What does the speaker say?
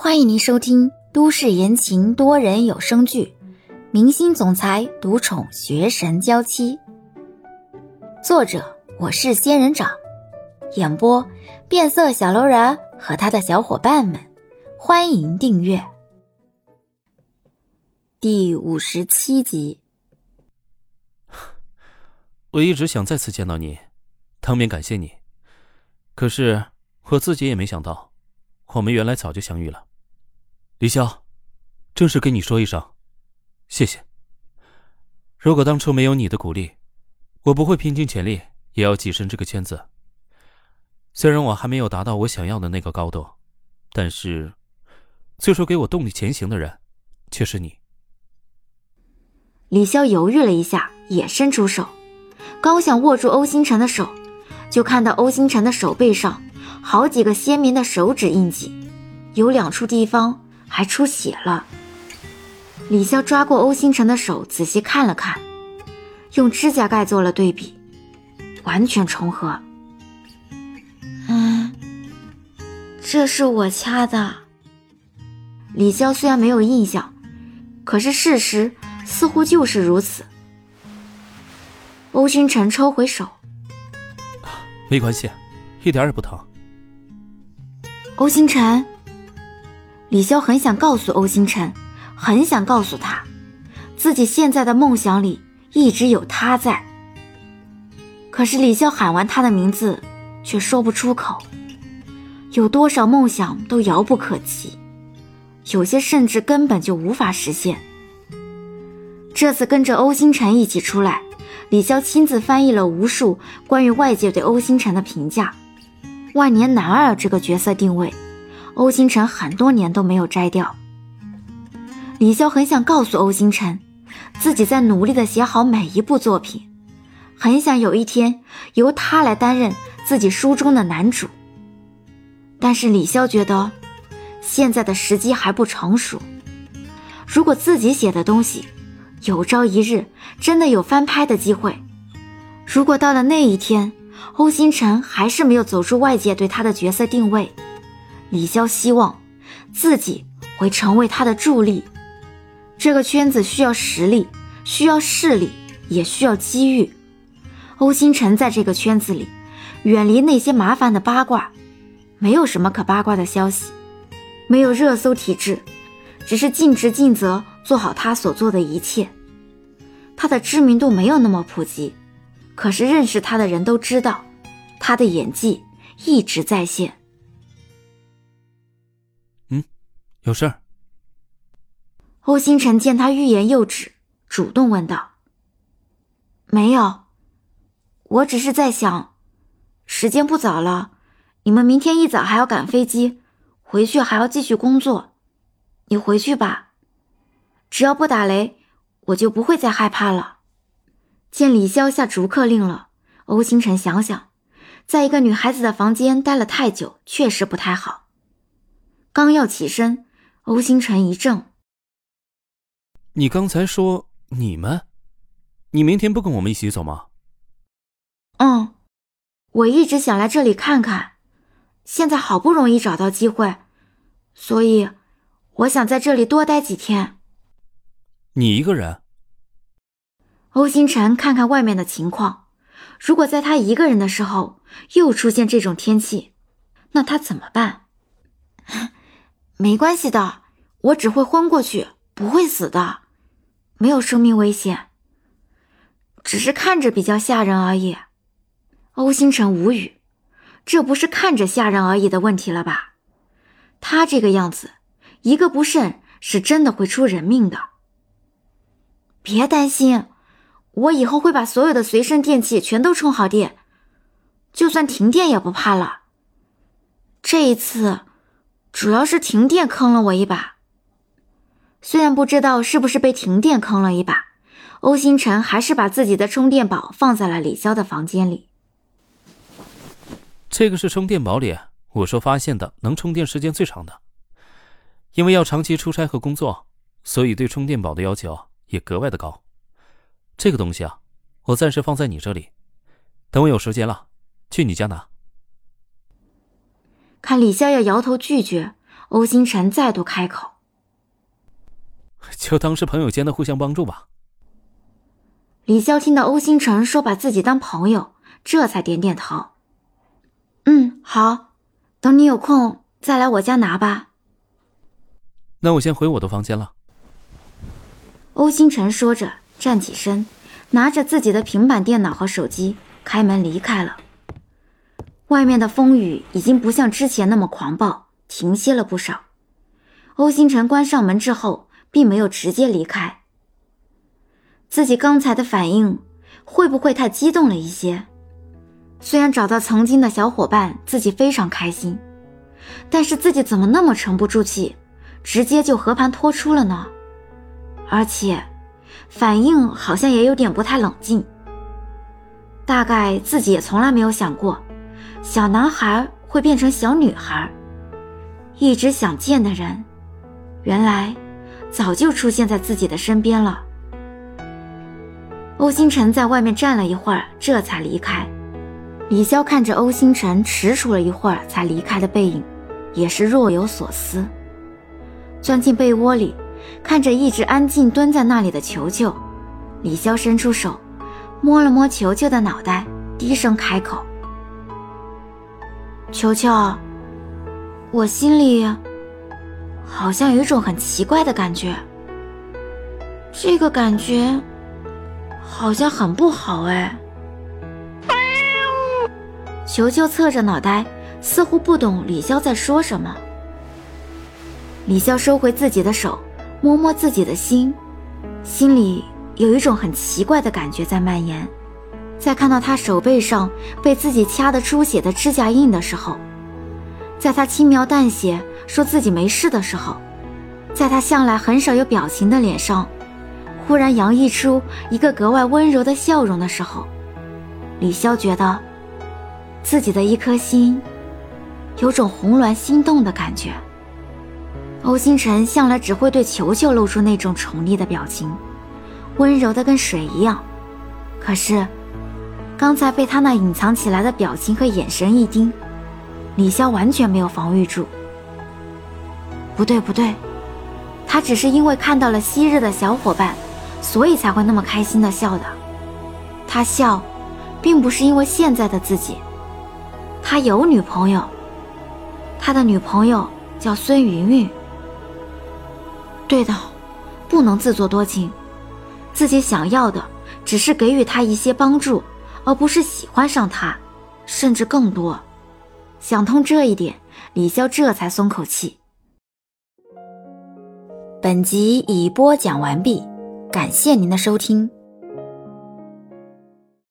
欢迎您收听都市言情多人有声剧《明星总裁独宠学神娇妻》，作者我是仙人掌，演播变色小楼人和他的小伙伴们。欢迎订阅第五十七集。我一直想再次见到你，当面感谢你。可是我自己也没想到，我们原来早就相遇了。李潇，正式跟你说一声，谢谢。如果当初没有你的鼓励，我不会拼尽全力也要跻身这个圈子。虽然我还没有达到我想要的那个高度，但是，最初给我动力前行的人，却是你。李潇犹豫了一下，也伸出手，刚想握住欧星辰的手，就看到欧星辰的手背上好几个鲜明的手指印记，有两处地方。还出血了。李潇抓过欧星辰的手，仔细看了看，用指甲盖做了对比，完全重合。嗯，这是我掐的。李潇虽然没有印象，可是事实似乎就是如此。欧星辰抽回手，没关系，一点也不疼。欧星辰。李潇很想告诉欧星辰，很想告诉他，自己现在的梦想里一直有他在。可是李潇喊完他的名字，却说不出口。有多少梦想都遥不可及，有些甚至根本就无法实现。这次跟着欧星辰一起出来，李潇亲自翻译了无数关于外界对欧星辰的评价，万年男二这个角色定位。欧星辰很多年都没有摘掉。李潇很想告诉欧星辰，自己在努力的写好每一部作品，很想有一天由他来担任自己书中的男主。但是李潇觉得，现在的时机还不成熟。如果自己写的东西，有朝一日真的有翻拍的机会，如果到了那一天，欧星辰还是没有走出外界对他的角色定位。李潇希望自己会成为他的助力。这个圈子需要实力，需要势力，也需要机遇。欧星辰在这个圈子里，远离那些麻烦的八卦，没有什么可八卦的消息，没有热搜体质，只是尽职尽责做好他所做的一切。他的知名度没有那么普及，可是认识他的人都知道，他的演技一直在线。有事儿。欧星辰见他欲言又止，主动问道：“没有，我只是在想，时间不早了，你们明天一早还要赶飞机，回去还要继续工作。你回去吧，只要不打雷，我就不会再害怕了。”见李潇下逐客令了，欧星辰想想，在一个女孩子的房间待了太久，确实不太好。刚要起身。欧星辰一怔：“你刚才说你们，你明天不跟我们一起走吗？”“嗯，我一直想来这里看看，现在好不容易找到机会，所以我想在这里多待几天。”“你一个人？”欧星辰看看外面的情况，如果在他一个人的时候又出现这种天气，那他怎么办？没关系的，我只会昏过去，不会死的，没有生命危险，只是看着比较吓人而已。欧星辰无语，这不是看着吓人而已的问题了吧？他这个样子，一个不慎是真的会出人命的。别担心，我以后会把所有的随身电器全都充好电，就算停电也不怕了。这一次。主要是停电坑了我一把。虽然不知道是不是被停电坑了一把，欧星辰还是把自己的充电宝放在了李潇的房间里。这个是充电宝里我说发现的能充电时间最长的。因为要长期出差和工作，所以对充电宝的要求也格外的高。这个东西啊，我暂时放在你这里，等我有时间了，去你家拿。看李逍遥摇头拒绝，欧星辰再度开口：“就当是朋友间的互相帮助吧。”李潇听到欧星辰说把自己当朋友，这才点点头：“嗯，好，等你有空再来我家拿吧。”那我先回我的房间了。欧星辰说着，站起身，拿着自己的平板电脑和手机，开门离开了。外面的风雨已经不像之前那么狂暴，停歇了不少。欧星辰关上门之后，并没有直接离开。自己刚才的反应会不会太激动了一些？虽然找到曾经的小伙伴，自己非常开心，但是自己怎么那么沉不住气，直接就和盘托出了呢？而且，反应好像也有点不太冷静。大概自己也从来没有想过。小男孩会变成小女孩，一直想见的人，原来早就出现在自己的身边了。欧星辰在外面站了一会儿，这才离开。李潇看着欧星辰踟蹰了一会儿才离开的背影，也是若有所思。钻进被窝里，看着一直安静蹲在那里的球球，李潇伸出手，摸了摸球球的脑袋，低声开口。球球，我心里好像有一种很奇怪的感觉。这个感觉好像很不好哎。球球侧着脑袋，似乎不懂李潇在说什么。李潇收回自己的手，摸摸自己的心，心里有一种很奇怪的感觉在蔓延。在看到他手背上被自己掐得出血的指甲印的时候，在他轻描淡写说自己没事的时候，在他向来很少有表情的脸上，忽然洋溢出一个格外温柔的笑容的时候，李潇觉得自己的一颗心有种红鸾心动的感觉。欧星辰向来只会对球球露出那种宠溺的表情，温柔的跟水一样，可是。刚才被他那隐藏起来的表情和眼神一盯，李潇完全没有防御住。不对不对，他只是因为看到了昔日的小伙伴，所以才会那么开心的笑的。他笑，并不是因为现在的自己。他有女朋友，他的女朋友叫孙云云。对的，不能自作多情，自己想要的只是给予他一些帮助。而不是喜欢上他，甚至更多。想通这一点，李潇这才松口气。本集已播讲完毕，感谢您的收听。